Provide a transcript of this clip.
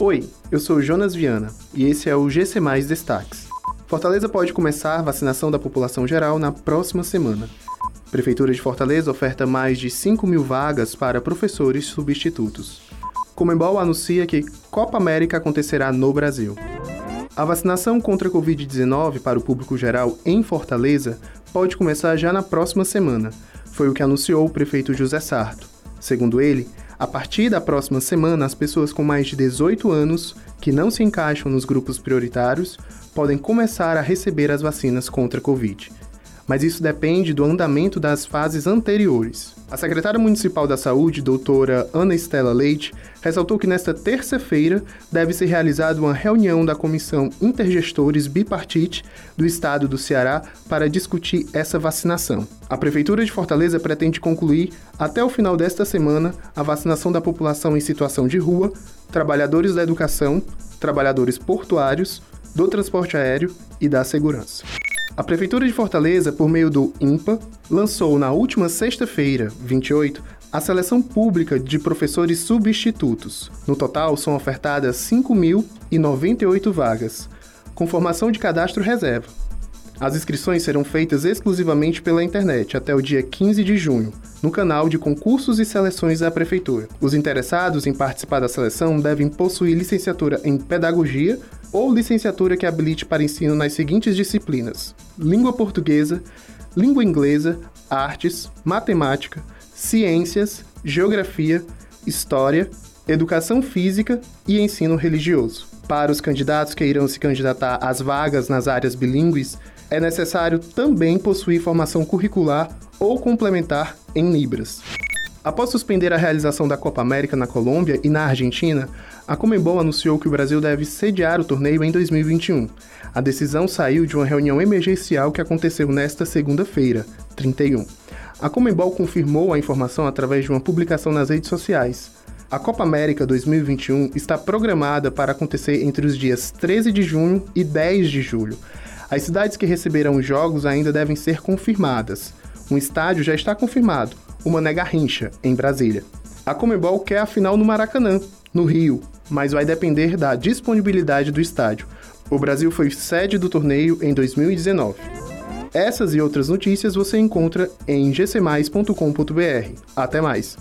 Oi, eu sou Jonas Viana e esse é o GC Mais Destaques. Fortaleza pode começar a vacinação da população geral na próxima semana. Prefeitura de Fortaleza oferta mais de 5 mil vagas para professores substitutos. Comembol anuncia que Copa América acontecerá no Brasil. A vacinação contra a Covid-19 para o público geral em Fortaleza pode começar já na próxima semana, foi o que anunciou o prefeito José Sarto. Segundo ele, a partir da próxima semana, as pessoas com mais de 18 anos que não se encaixam nos grupos prioritários podem começar a receber as vacinas contra a Covid. Mas isso depende do andamento das fases anteriores. A secretária municipal da Saúde, doutora Ana Estela Leite, ressaltou que nesta terça-feira deve ser realizada uma reunião da Comissão Intergestores Bipartite do Estado do Ceará para discutir essa vacinação. A Prefeitura de Fortaleza pretende concluir, até o final desta semana, a vacinação da população em situação de rua, trabalhadores da educação, trabalhadores portuários, do transporte aéreo e da segurança. A Prefeitura de Fortaleza, por meio do IMPA, lançou na última sexta-feira, 28, a seleção pública de professores substitutos. No total, são ofertadas 5.098 vagas, com formação de cadastro reserva. As inscrições serão feitas exclusivamente pela internet até o dia 15 de junho, no canal de concursos e seleções da Prefeitura. Os interessados em participar da seleção devem possuir licenciatura em Pedagogia ou licenciatura que habilite para ensino nas seguintes disciplinas: língua portuguesa, língua inglesa, artes, matemática, ciências, geografia, história, educação física e ensino religioso. Para os candidatos que irão se candidatar às vagas nas áreas bilíngues, é necessário também possuir formação curricular ou complementar em Libras. Após suspender a realização da Copa América na Colômbia e na Argentina, a Comembol anunciou que o Brasil deve sediar o torneio em 2021. A decisão saiu de uma reunião emergencial que aconteceu nesta segunda-feira, 31. A Comembol confirmou a informação através de uma publicação nas redes sociais. A Copa América 2021 está programada para acontecer entre os dias 13 de junho e 10 de julho. As cidades que receberão os jogos ainda devem ser confirmadas. Um estádio já está confirmado, o Mané Garrincha, em Brasília. A Comebol quer a final no Maracanã, no Rio, mas vai depender da disponibilidade do estádio. O Brasil foi sede do torneio em 2019. Essas e outras notícias você encontra em gcmais.com.br. Até mais!